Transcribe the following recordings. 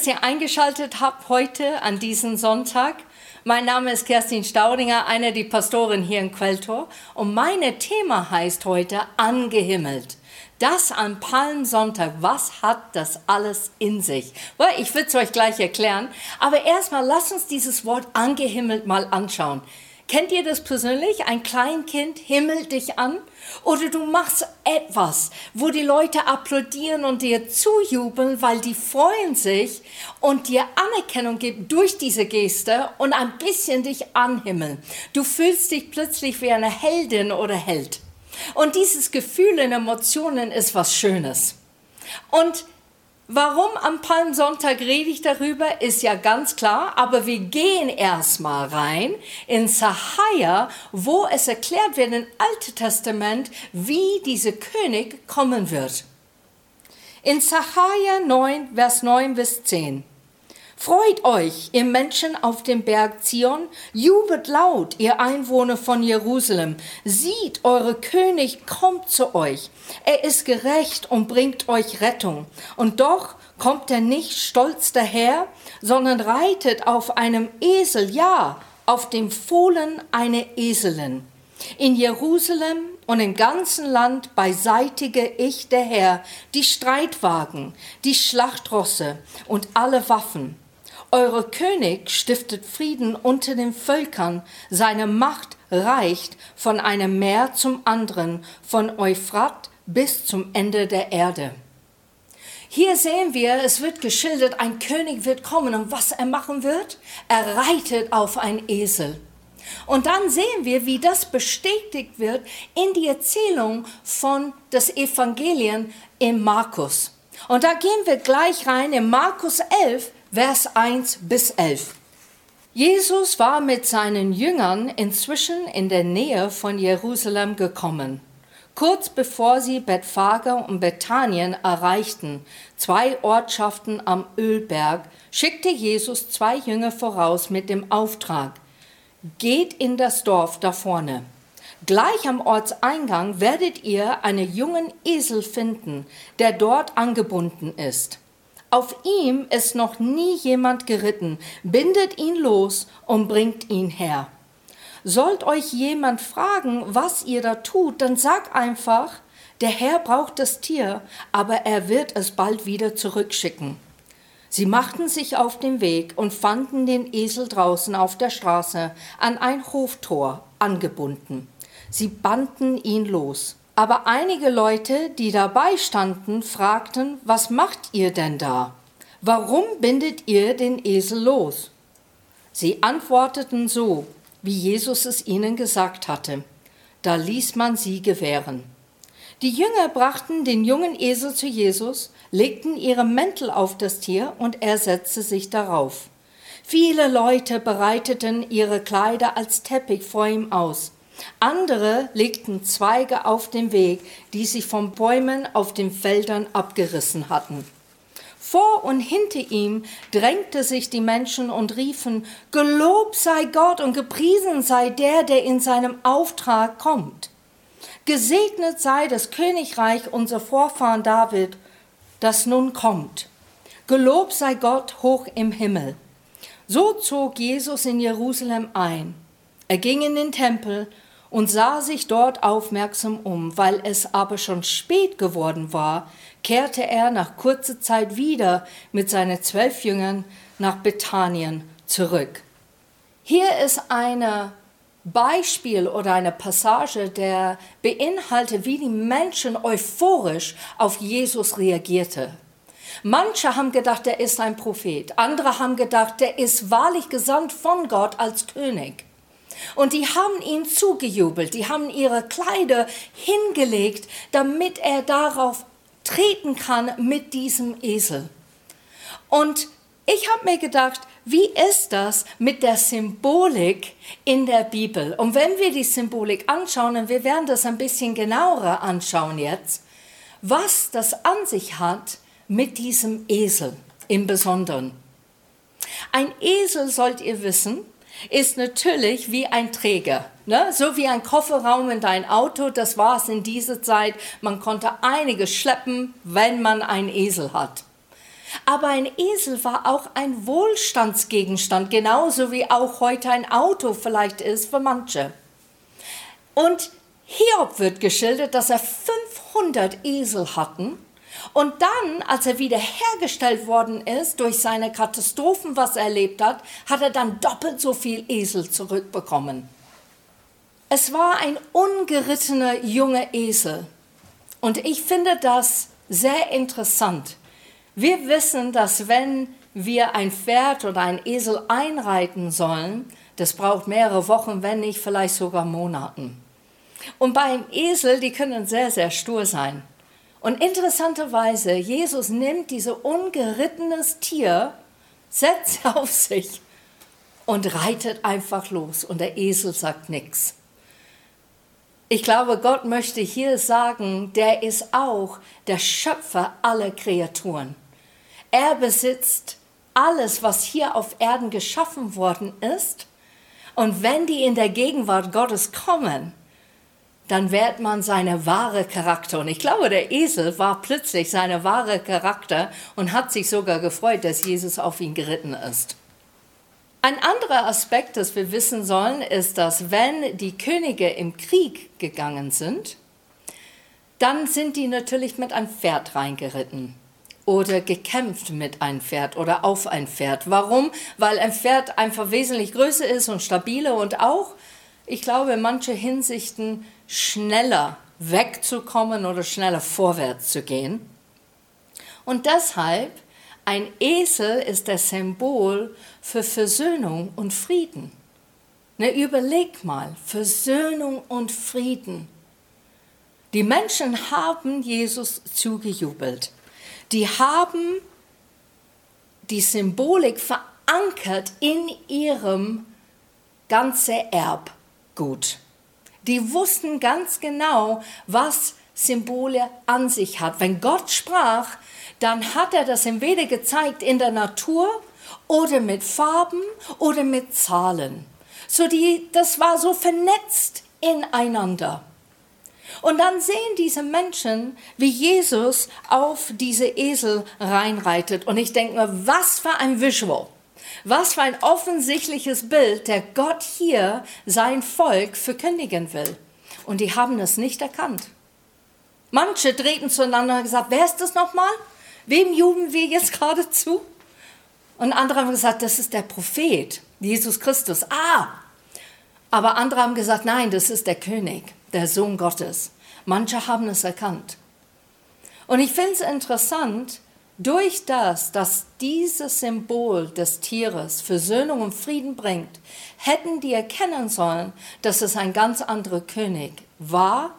Dass ihr eingeschaltet habt heute an diesem Sonntag. Mein Name ist Kerstin Staudinger, eine der Pastoren hier in Quelltor. Und mein Thema heißt heute Angehimmelt. Das an Palmsonntag, was hat das alles in sich? Ich will es euch gleich erklären. Aber erstmal lasst uns dieses Wort angehimmelt mal anschauen. Kennt ihr das persönlich? Ein Kleinkind himmelt dich an oder du machst etwas, wo die Leute applaudieren und dir zujubeln, weil die freuen sich und dir Anerkennung geben durch diese Geste und ein bisschen dich anhimmeln. Du fühlst dich plötzlich wie eine Heldin oder Held. Und dieses Gefühl in Emotionen ist was Schönes. Und Warum am Palmsonntag rede ich darüber, ist ja ganz klar, aber wir gehen erstmal rein in Sahaja, wo es erklärt wird im Alten Testament, wie dieser König kommen wird. In Sahaja 9, Vers 9 bis 10. Freut euch, ihr Menschen auf dem Berg Zion, jubelt laut, ihr Einwohner von Jerusalem. Sieht, eure König kommt zu euch. Er ist gerecht und bringt euch Rettung. Und doch kommt er nicht stolz daher, sondern reitet auf einem Esel, ja, auf dem Fohlen einer Eselin. In Jerusalem und im ganzen Land beiseitige ich der Herr die Streitwagen, die Schlachtrosse und alle Waffen. Eure König stiftet Frieden unter den Völkern, seine Macht reicht von einem Meer zum anderen, von Euphrat bis zum Ende der Erde. Hier sehen wir, es wird geschildert, ein König wird kommen und was er machen wird? Er reitet auf ein Esel. Und dann sehen wir, wie das bestätigt wird in die Erzählung von des Evangelien im Markus. Und da gehen wir gleich rein in Markus 11, Vers 1 bis 11. Jesus war mit seinen Jüngern inzwischen in der Nähe von Jerusalem gekommen. Kurz bevor sie Bethphage und Bethanien erreichten, zwei Ortschaften am Ölberg, schickte Jesus zwei Jünger voraus mit dem Auftrag, geht in das Dorf da vorne. Gleich am Ortseingang werdet ihr einen jungen Esel finden, der dort angebunden ist. Auf ihm ist noch nie jemand geritten. Bindet ihn los und bringt ihn her. Sollt euch jemand fragen, was ihr da tut, dann sagt einfach, der Herr braucht das Tier, aber er wird es bald wieder zurückschicken. Sie machten sich auf den Weg und fanden den Esel draußen auf der Straße an ein Hoftor angebunden. Sie banden ihn los. Aber einige Leute, die dabei standen, fragten, was macht ihr denn da? Warum bindet ihr den Esel los? Sie antworteten so, wie Jesus es ihnen gesagt hatte. Da ließ man sie gewähren. Die Jünger brachten den jungen Esel zu Jesus, legten ihre Mäntel auf das Tier und er setzte sich darauf. Viele Leute bereiteten ihre Kleider als Teppich vor ihm aus. Andere legten Zweige auf den Weg, die sie von Bäumen auf den Feldern abgerissen hatten. Vor und hinter ihm drängte sich die Menschen und riefen, Gelobt sei Gott und gepriesen sei der, der in seinem Auftrag kommt. Gesegnet sei das Königreich unser Vorfahren David, das nun kommt. Gelobt sei Gott hoch im Himmel. So zog Jesus in Jerusalem ein. Er ging in den Tempel und sah sich dort aufmerksam um. Weil es aber schon spät geworden war, kehrte er nach kurzer Zeit wieder mit seinen zwölf Jüngern nach Bethanien zurück. Hier ist ein Beispiel oder eine Passage, der beinhaltet, wie die Menschen euphorisch auf Jesus reagierte. Manche haben gedacht, er ist ein Prophet. Andere haben gedacht, er ist wahrlich gesandt von Gott als König. Und die haben ihn zugejubelt, die haben ihre Kleider hingelegt, damit er darauf treten kann mit diesem Esel. Und ich habe mir gedacht, wie ist das mit der Symbolik in der Bibel? Und wenn wir die Symbolik anschauen, und wir werden das ein bisschen genauer anschauen jetzt, was das an sich hat mit diesem Esel im Besonderen. Ein Esel, sollt ihr wissen, ist natürlich wie ein Träger. Ne? So wie ein Kofferraum in dein Auto, das war es in dieser Zeit. Man konnte einiges schleppen, wenn man einen Esel hat. Aber ein Esel war auch ein Wohlstandsgegenstand, genauso wie auch heute ein Auto vielleicht ist für manche. Und Hiob wird geschildert, dass er 500 Esel hatten. Und dann, als er wiederhergestellt worden ist durch seine Katastrophen, was er erlebt hat, hat er dann doppelt so viel Esel zurückbekommen. Es war ein ungerittener junger Esel. Und ich finde das sehr interessant. Wir wissen, dass wenn wir ein Pferd oder ein Esel einreiten sollen, das braucht mehrere Wochen, wenn nicht vielleicht sogar Monaten. Und beim Esel, die können sehr, sehr stur sein. Und interessanterweise, Jesus nimmt dieses ungerittenes Tier, setzt auf sich und reitet einfach los. Und der Esel sagt nichts. Ich glaube, Gott möchte hier sagen, der ist auch der Schöpfer aller Kreaturen. Er besitzt alles, was hier auf Erden geschaffen worden ist. Und wenn die in der Gegenwart Gottes kommen, dann wird man seine wahre Charakter. Und ich glaube, der Esel war plötzlich seine wahre Charakter und hat sich sogar gefreut, dass Jesus auf ihn geritten ist. Ein anderer Aspekt, das wir wissen sollen, ist, dass wenn die Könige im Krieg gegangen sind, dann sind die natürlich mit einem Pferd reingeritten oder gekämpft mit einem Pferd oder auf ein Pferd. Warum? Weil ein Pferd einfach wesentlich größer ist und stabiler und auch, ich glaube, in manchen Hinsichten schneller wegzukommen oder schneller vorwärts zu gehen. Und deshalb ein Esel ist das Symbol für Versöhnung und Frieden. Ne, überleg mal, Versöhnung und Frieden. Die Menschen haben Jesus zugejubelt. Die haben die Symbolik verankert in ihrem ganzen Erbgut. Die wussten ganz genau, was Symbole an sich hat. Wenn Gott sprach, dann hat er das entweder gezeigt in der Natur oder mit Farben oder mit Zahlen. So die, das war so vernetzt ineinander. Und dann sehen diese Menschen, wie Jesus auf diese Esel reinreitet. Und ich denke mir, was für ein Visual. Was für ein offensichtliches Bild, der Gott hier sein Volk verkündigen will. Und die haben es nicht erkannt. Manche drehten zueinander und gesagt, wer ist das nochmal? Wem jubeln wir jetzt gerade zu? Und andere haben gesagt, das ist der Prophet, Jesus Christus. Ah! Aber andere haben gesagt, nein, das ist der König, der Sohn Gottes. Manche haben es erkannt. Und ich finde es interessant, durch das, dass dieses Symbol des Tieres Versöhnung und Frieden bringt, hätten die erkennen sollen, dass es ein ganz anderer König war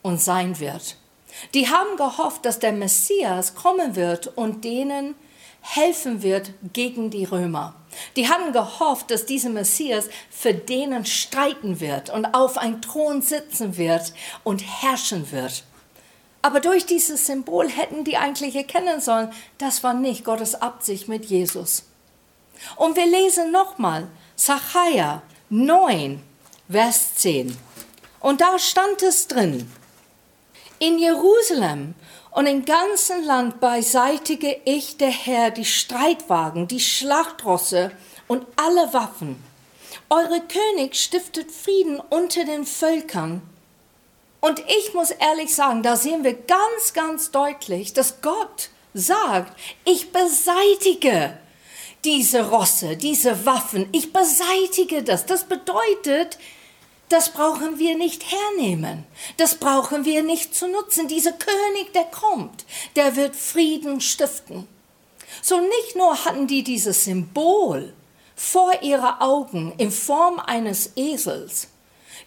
und sein wird. Die haben gehofft, dass der Messias kommen wird und denen helfen wird gegen die Römer. Die hatten gehofft, dass dieser Messias für denen streiten wird und auf einem Thron sitzen wird und herrschen wird. Aber durch dieses Symbol hätten die eigentlich erkennen sollen, das war nicht Gottes Absicht mit Jesus. Und wir lesen nochmal Zachariah 9, Vers 10. Und da stand es drin, in Jerusalem und im ganzen Land beiseitige ich der Herr die Streitwagen, die Schlachtrosse und alle Waffen. Eure König stiftet Frieden unter den Völkern. Und ich muss ehrlich sagen, da sehen wir ganz, ganz deutlich, dass Gott sagt, ich beseitige diese Rosse, diese Waffen, ich beseitige das. Das bedeutet, das brauchen wir nicht hernehmen. Das brauchen wir nicht zu nutzen. Dieser König, der kommt, der wird Frieden stiften. So nicht nur hatten die dieses Symbol vor ihre Augen in Form eines Esels,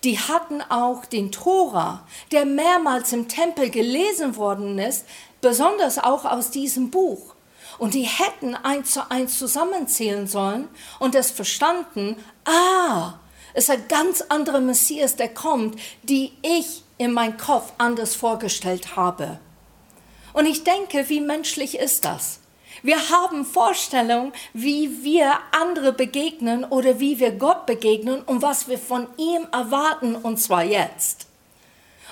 die hatten auch den Tora, der mehrmals im Tempel gelesen worden ist, besonders auch aus diesem Buch. Und die hätten eins zu eins zusammenzählen sollen und es verstanden, ah, es ist ein ganz anderer Messias, der kommt, die ich in meinem Kopf anders vorgestellt habe. Und ich denke, wie menschlich ist das? Wir haben Vorstellungen, wie wir andere begegnen oder wie wir Gott begegnen und was wir von ihm erwarten, und zwar jetzt.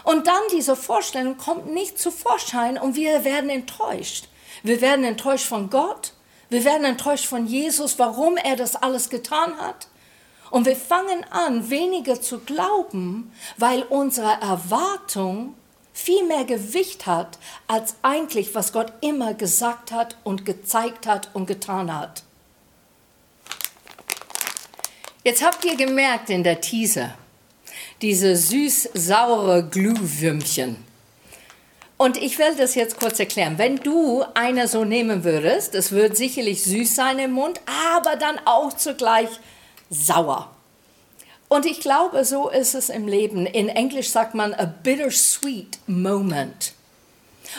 Und dann diese Vorstellung kommt nicht zu Vorschein und wir werden enttäuscht. Wir werden enttäuscht von Gott. Wir werden enttäuscht von Jesus, warum er das alles getan hat. Und wir fangen an, weniger zu glauben, weil unsere Erwartung viel mehr Gewicht hat, als eigentlich, was Gott immer gesagt hat und gezeigt hat und getan hat. Jetzt habt ihr gemerkt in der Teaser, diese süß-saure Glühwürmchen. Und ich will das jetzt kurz erklären. Wenn du eine so nehmen würdest, es wird sicherlich süß sein im Mund, aber dann auch zugleich sauer. Und ich glaube, so ist es im Leben. In Englisch sagt man a bittersweet moment.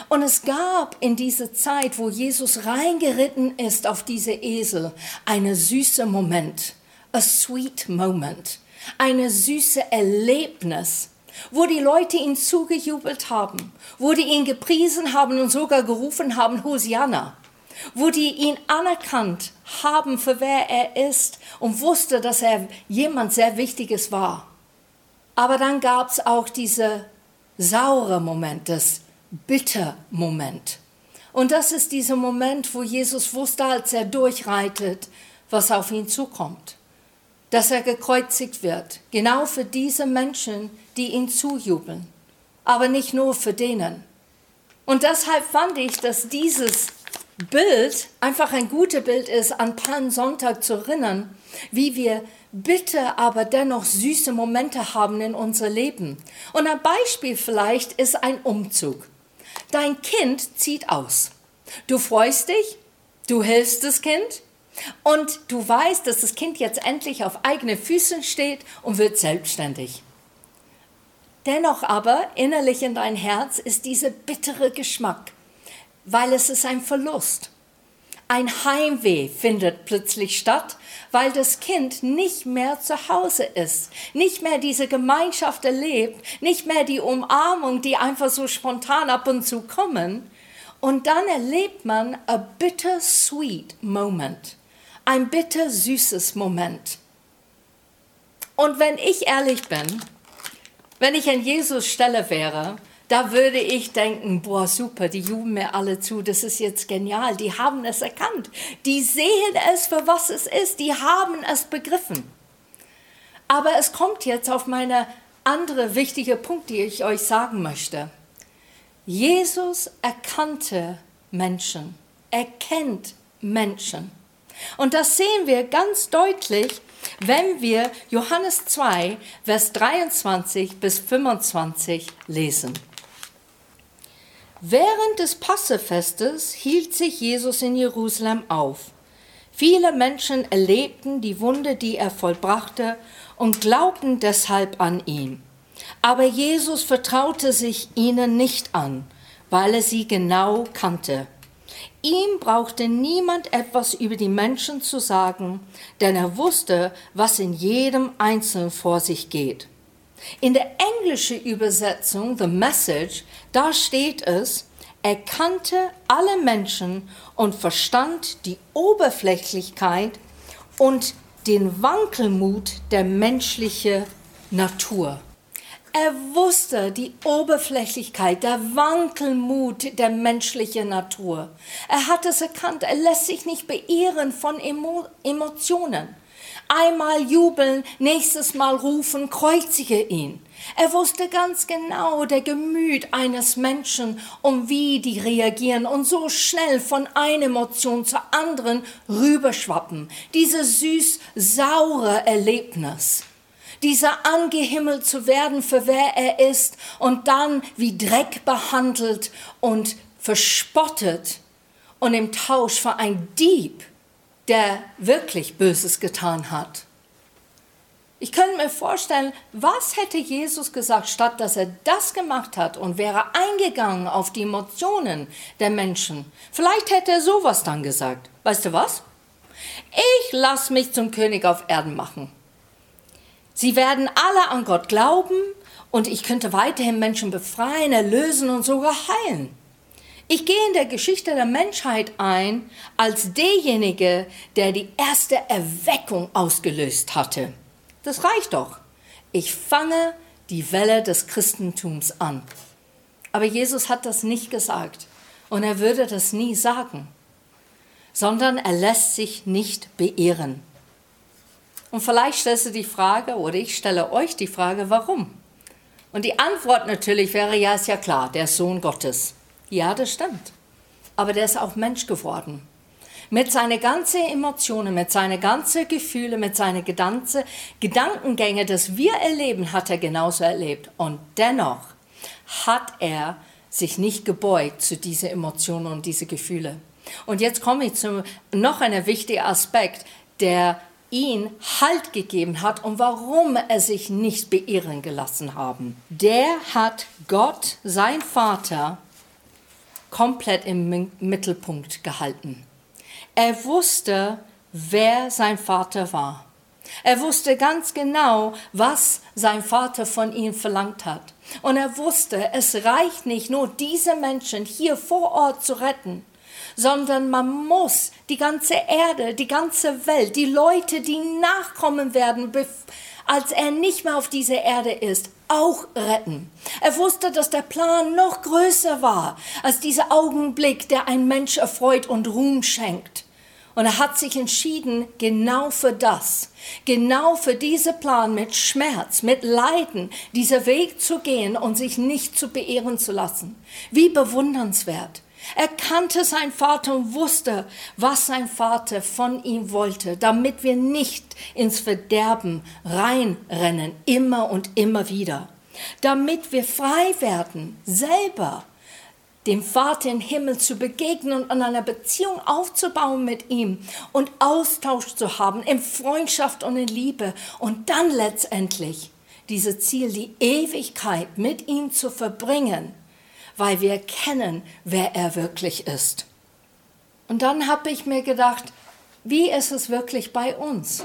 Und es gab in dieser Zeit, wo Jesus reingeritten ist auf diese Esel, eine süße Moment, a sweet moment, eine süße Erlebnis, wo die Leute ihn zugejubelt haben, wo die ihn gepriesen haben und sogar gerufen haben, Hosianna wo die ihn anerkannt haben für wer er ist und wusste, dass er jemand sehr Wichtiges war. Aber dann gab es auch diese saure Moment, das bitter Moment. Und das ist dieser Moment, wo Jesus wusste, als er durchreitet, was auf ihn zukommt. Dass er gekreuzigt wird, genau für diese Menschen, die ihn zujubeln, aber nicht nur für denen. Und deshalb fand ich, dass dieses Bild einfach ein gutes Bild ist, an Palmsonntag zu erinnern, wie wir bitte aber dennoch süße Momente haben in unser Leben. Und ein Beispiel vielleicht ist ein Umzug. Dein Kind zieht aus. Du freust dich, du hilfst das Kind und du weißt, dass das Kind jetzt endlich auf eigene Füßen steht und wird selbstständig. Dennoch aber innerlich in dein Herz ist dieser bittere Geschmack weil es ist ein Verlust. Ein Heimweh findet plötzlich statt, weil das Kind nicht mehr zu Hause ist, nicht mehr diese Gemeinschaft erlebt, nicht mehr die Umarmung, die einfach so spontan ab und zu kommen. Und dann erlebt man a bittersweet moment, ein bittersüßes Moment. Und wenn ich ehrlich bin, wenn ich an Jesus Stelle wäre, da würde ich denken, boah, super, die jubeln mir alle zu, das ist jetzt genial, die haben es erkannt, die sehen es für was es ist, die haben es begriffen. Aber es kommt jetzt auf meine andere wichtige Punkt, die ich euch sagen möchte. Jesus erkannte Menschen, erkennt Menschen. Und das sehen wir ganz deutlich, wenn wir Johannes 2, Vers 23 bis 25 lesen. Während des Passefestes hielt sich Jesus in Jerusalem auf. Viele Menschen erlebten die Wunde, die er vollbrachte, und glaubten deshalb an ihn. Aber Jesus vertraute sich ihnen nicht an, weil er sie genau kannte. Ihm brauchte niemand etwas über die Menschen zu sagen, denn er wusste, was in jedem Einzelnen vor sich geht. In der englischen Übersetzung, The Message, da steht es, er kannte alle Menschen und verstand die Oberflächlichkeit und den Wankelmut der menschlichen Natur. Er wusste die Oberflächlichkeit, der Wankelmut der menschlichen Natur. Er hat es erkannt, er lässt sich nicht beirren von Emo Emotionen. Einmal jubeln, nächstes Mal rufen, kreuzige ihn. Er wusste ganz genau der Gemüt eines Menschen und wie die reagieren und so schnell von einer Emotion zur anderen rüberschwappen. Dieses süß-saure Erlebnis. Dieser angehimmelt zu werden für wer er ist und dann wie Dreck behandelt und verspottet und im Tausch für ein Dieb der wirklich Böses getan hat. Ich könnte mir vorstellen, was hätte Jesus gesagt, statt dass er das gemacht hat und wäre eingegangen auf die Emotionen der Menschen. Vielleicht hätte er sowas dann gesagt. Weißt du was? Ich lasse mich zum König auf Erden machen. Sie werden alle an Gott glauben und ich könnte weiterhin Menschen befreien, erlösen und sogar heilen. Ich gehe in der Geschichte der Menschheit ein als derjenige, der die erste Erweckung ausgelöst hatte. Das reicht doch. Ich fange die Welle des Christentums an. Aber Jesus hat das nicht gesagt. Und er würde das nie sagen, sondern er lässt sich nicht beehren. Und vielleicht stellst du die Frage, oder ich stelle euch die Frage, warum? Und die Antwort natürlich wäre, ja, ist ja klar, der Sohn Gottes. Ja, das stimmt. Aber der ist auch Mensch geworden. Mit seinen ganzen Emotionen, mit seinen ganzen Gefühlen, mit seinen ganzen Gedankengänge, das wir erleben, hat er genauso erlebt. Und dennoch hat er sich nicht gebeugt zu diesen Emotionen und diesen Gefühlen. Und jetzt komme ich zu noch einem wichtigen Aspekt, der ihn Halt gegeben hat und warum er sich nicht beirren gelassen haben. Der hat Gott, sein Vater, komplett im Mittelpunkt gehalten. Er wusste, wer sein Vater war. Er wusste ganz genau, was sein Vater von ihm verlangt hat. Und er wusste, es reicht nicht nur, diese Menschen hier vor Ort zu retten sondern man muss die ganze Erde, die ganze Welt, die Leute, die nachkommen werden, als er nicht mehr auf dieser Erde ist, auch retten. Er wusste, dass der Plan noch größer war als dieser Augenblick, der ein Mensch erfreut und Ruhm schenkt. Und er hat sich entschieden, genau für das, genau für diesen Plan mit Schmerz, mit Leiden, dieser Weg zu gehen und sich nicht zu beehren zu lassen. Wie bewundernswert. Er kannte seinen Vater und wusste, was sein Vater von ihm wollte, damit wir nicht ins Verderben reinrennen, immer und immer wieder. Damit wir frei werden, selber dem Vater im Himmel zu begegnen und an einer Beziehung aufzubauen mit ihm und Austausch zu haben in Freundschaft und in Liebe und dann letztendlich dieses Ziel, die Ewigkeit mit ihm zu verbringen weil wir kennen, wer er wirklich ist. Und dann habe ich mir gedacht, wie ist es wirklich bei uns?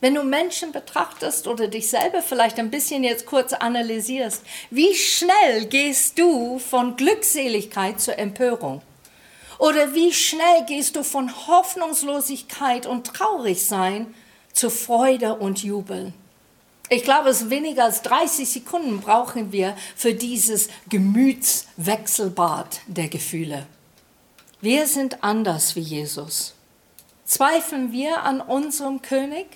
Wenn du Menschen betrachtest oder dich selber vielleicht ein bisschen jetzt kurz analysierst, wie schnell gehst du von Glückseligkeit zur Empörung? Oder wie schnell gehst du von Hoffnungslosigkeit und Traurigsein zu Freude und Jubel? Ich glaube, es weniger als 30 Sekunden brauchen wir für dieses Gemütswechselbad der Gefühle. Wir sind anders wie Jesus. Zweifeln wir an unserem König,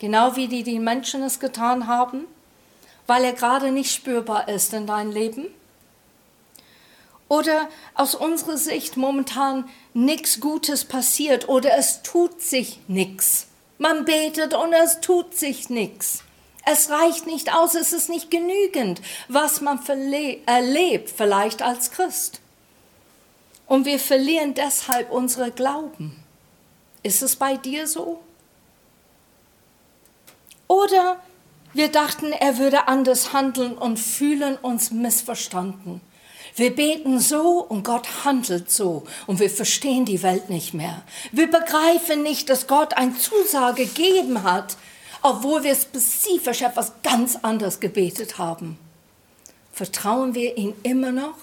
genau wie die, die Menschen es getan haben, weil er gerade nicht spürbar ist in deinem Leben? Oder aus unserer Sicht momentan nichts Gutes passiert oder es tut sich nichts. Man betet und es tut sich nichts. Es reicht nicht aus, es ist nicht genügend, was man erlebt, vielleicht als Christ. Und wir verlieren deshalb unsere Glauben. Ist es bei dir so? Oder wir dachten, er würde anders handeln und fühlen uns missverstanden. Wir beten so und Gott handelt so und wir verstehen die Welt nicht mehr. Wir begreifen nicht, dass Gott eine Zusage gegeben hat, obwohl wir spezifisch etwas ganz anderes gebetet haben. Vertrauen wir ihm immer noch?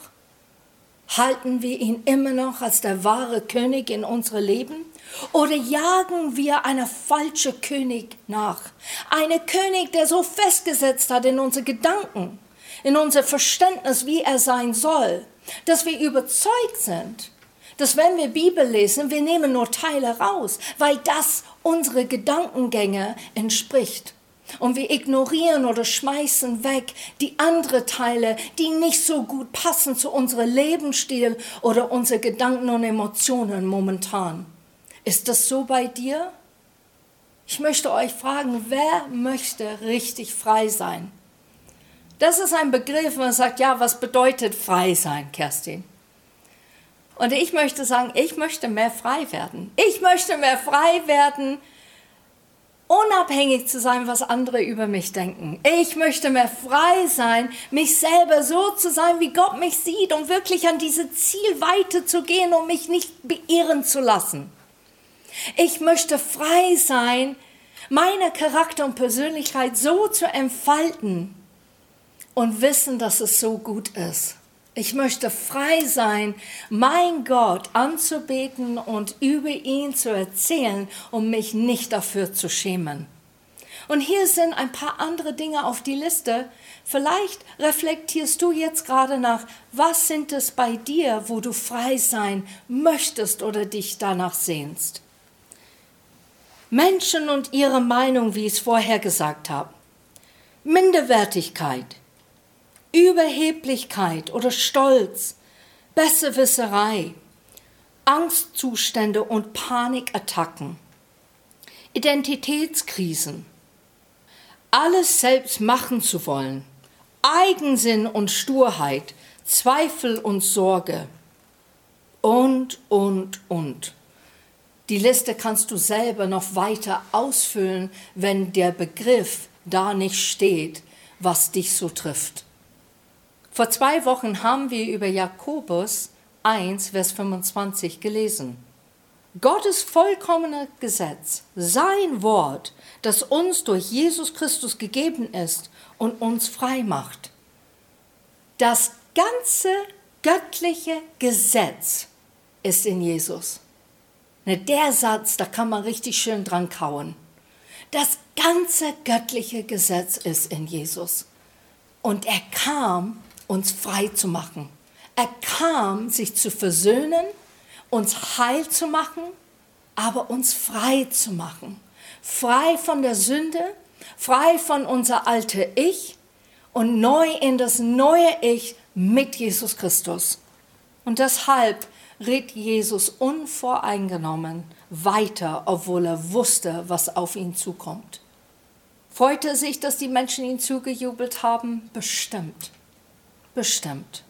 Halten wir ihn immer noch als der wahre König in unserem Leben? Oder jagen wir einer falschen König nach? Einen König, der so festgesetzt hat in unsere Gedanken, in unser Verständnis, wie er sein soll, dass wir überzeugt sind, dass wenn wir Bibel lesen, wir nehmen nur Teile raus, weil das unsere Gedankengänge entspricht. Und wir ignorieren oder schmeißen weg die anderen Teile, die nicht so gut passen zu unserem Lebensstil oder unsere Gedanken und Emotionen momentan. Ist das so bei dir? Ich möchte euch fragen, wer möchte richtig frei sein? Das ist ein Begriff, man sagt, ja, was bedeutet frei sein, Kerstin? Und ich möchte sagen, ich möchte mehr frei werden. Ich möchte mehr frei werden, unabhängig zu sein, was andere über mich denken. Ich möchte mehr frei sein, mich selber so zu sein, wie Gott mich sieht, um wirklich an diese Zielweite zu gehen, um mich nicht beirren zu lassen. Ich möchte frei sein, meine Charakter und Persönlichkeit so zu entfalten und wissen, dass es so gut ist. Ich möchte frei sein, mein Gott anzubeten und über ihn zu erzählen, um mich nicht dafür zu schämen. Und hier sind ein paar andere Dinge auf die Liste. Vielleicht reflektierst du jetzt gerade nach, was sind es bei dir, wo du frei sein möchtest oder dich danach sehnst. Menschen und ihre Meinung, wie ich es vorher gesagt habe. Minderwertigkeit, Überheblichkeit oder Stolz, Besserwisserei, Angstzustände und Panikattacken, Identitätskrisen, alles selbst machen zu wollen, Eigensinn und Sturheit, Zweifel und Sorge und, und, und. Die Liste kannst du selber noch weiter ausfüllen, wenn der Begriff da nicht steht, was dich so trifft. Vor zwei Wochen haben wir über Jakobus 1, Vers 25 gelesen. Gottes vollkommener Gesetz, sein Wort, das uns durch Jesus Christus gegeben ist und uns frei macht. Das ganze göttliche Gesetz ist in Jesus. Ne, der Satz, da kann man richtig schön dran kauen. Das ganze göttliche Gesetz ist in Jesus. Und er kam, uns frei zu machen. Er kam, sich zu versöhnen, uns heil zu machen, aber uns frei zu machen. Frei von der Sünde, frei von unser alte Ich und neu in das neue Ich mit Jesus Christus. Und deshalb ritt Jesus unvoreingenommen weiter, obwohl er wusste, was auf ihn zukommt. Freute er sich, dass die Menschen ihm zugejubelt haben? Bestimmt. Bestimmt.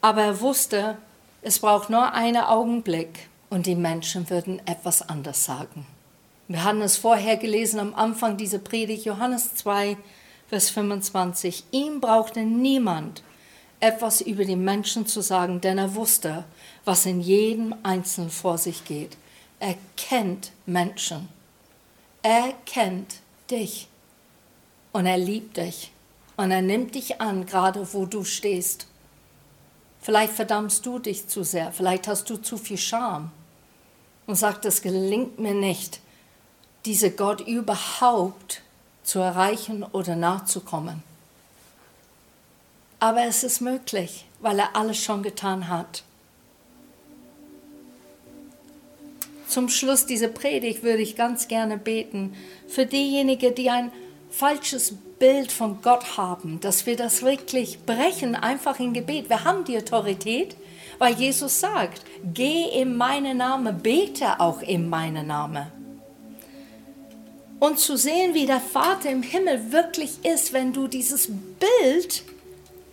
Aber er wusste, es braucht nur einen Augenblick und die Menschen würden etwas anders sagen. Wir hatten es vorher gelesen am Anfang dieser Predigt, Johannes 2, Vers 25. Ihm brauchte niemand etwas über die Menschen zu sagen, denn er wusste, was in jedem Einzelnen vor sich geht. Er kennt Menschen. Er kennt dich. Und er liebt dich. Und er nimmt dich an, gerade wo du stehst. Vielleicht verdammst du dich zu sehr. Vielleicht hast du zu viel Scham. Und sagst, es gelingt mir nicht, diese Gott überhaupt zu erreichen oder nachzukommen. Aber es ist möglich, weil er alles schon getan hat. Zum Schluss dieser Predigt würde ich ganz gerne beten für diejenigen, die ein falsches Bild von Gott haben, dass wir das wirklich brechen, einfach in Gebet. Wir haben die Autorität, weil Jesus sagt, geh in meinen Namen, bete auch in meinen Namen. Und zu sehen, wie der Vater im Himmel wirklich ist, wenn du dieses Bild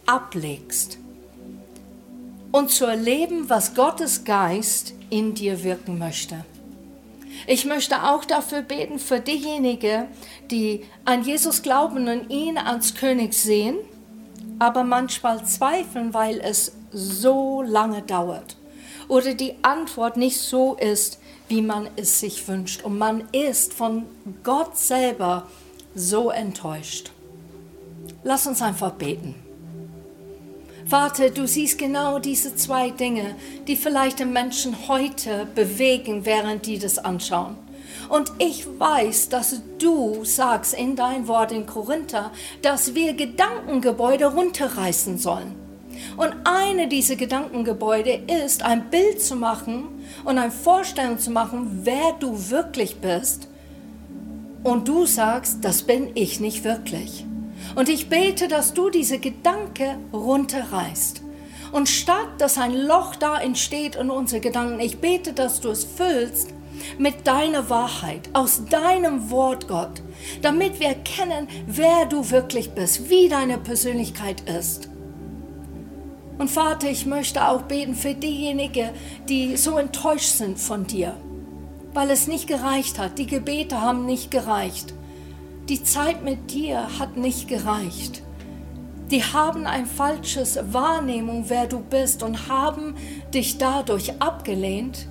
ablegst und zu erleben, was Gottes Geist in dir wirken möchte. Ich möchte auch dafür beten für diejenigen, die an Jesus glauben und ihn als König sehen, aber manchmal zweifeln, weil es so lange dauert oder die Antwort nicht so ist, wie man es sich wünscht und man ist von Gott selber so enttäuscht. Lass uns einfach beten. Vater, du siehst genau diese zwei Dinge, die vielleicht den Menschen heute bewegen, während die das anschauen. Und ich weiß, dass du sagst in dein Wort in Korinther, dass wir Gedankengebäude runterreißen sollen. Und eine dieser Gedankengebäude ist, ein Bild zu machen und eine Vorstellung zu machen, wer du wirklich bist. Und du sagst, das bin ich nicht wirklich. Und ich bete, dass du diese Gedanke runterreißt. Und statt dass ein Loch da entsteht in unsere Gedanken, ich bete, dass du es füllst mit deiner Wahrheit, aus deinem Wort, Gott, damit wir erkennen, wer du wirklich bist, wie deine Persönlichkeit ist. Und Vater, ich möchte auch beten für diejenigen, die so enttäuscht sind von dir, weil es nicht gereicht hat. Die Gebete haben nicht gereicht. Die Zeit mit dir hat nicht gereicht. Die haben ein falsches Wahrnehmung, wer du bist und haben dich dadurch abgelehnt,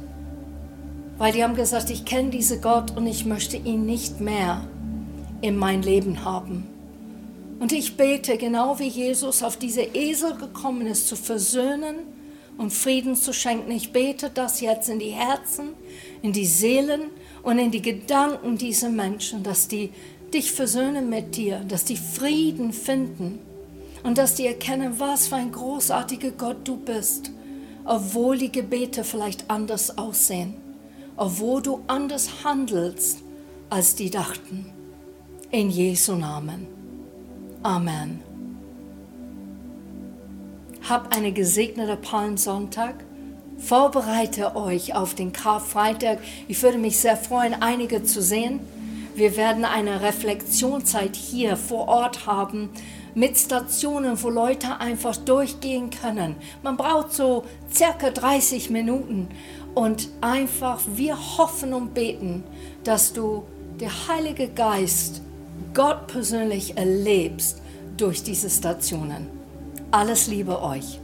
weil die haben gesagt, ich kenne diese Gott und ich möchte ihn nicht mehr in mein Leben haben. Und ich bete, genau wie Jesus auf diese Esel gekommen ist, zu versöhnen und Frieden zu schenken. Ich bete das jetzt in die Herzen, in die Seelen und in die Gedanken dieser Menschen, dass die dich versöhnen mit dir, dass die Frieden finden und dass die erkennen, was für ein großartiger Gott du bist, obwohl die Gebete vielleicht anders aussehen, obwohl du anders handelst, als die dachten. In Jesu Namen. Amen. Hab eine gesegnete Palmsonntag. Vorbereite euch auf den Karfreitag. Ich würde mich sehr freuen, einige zu sehen. Wir werden eine Reflexionszeit hier vor Ort haben mit Stationen, wo Leute einfach durchgehen können. Man braucht so circa 30 Minuten und einfach wir hoffen und beten, dass du der Heilige Geist Gott persönlich erlebst durch diese Stationen. Alles Liebe euch.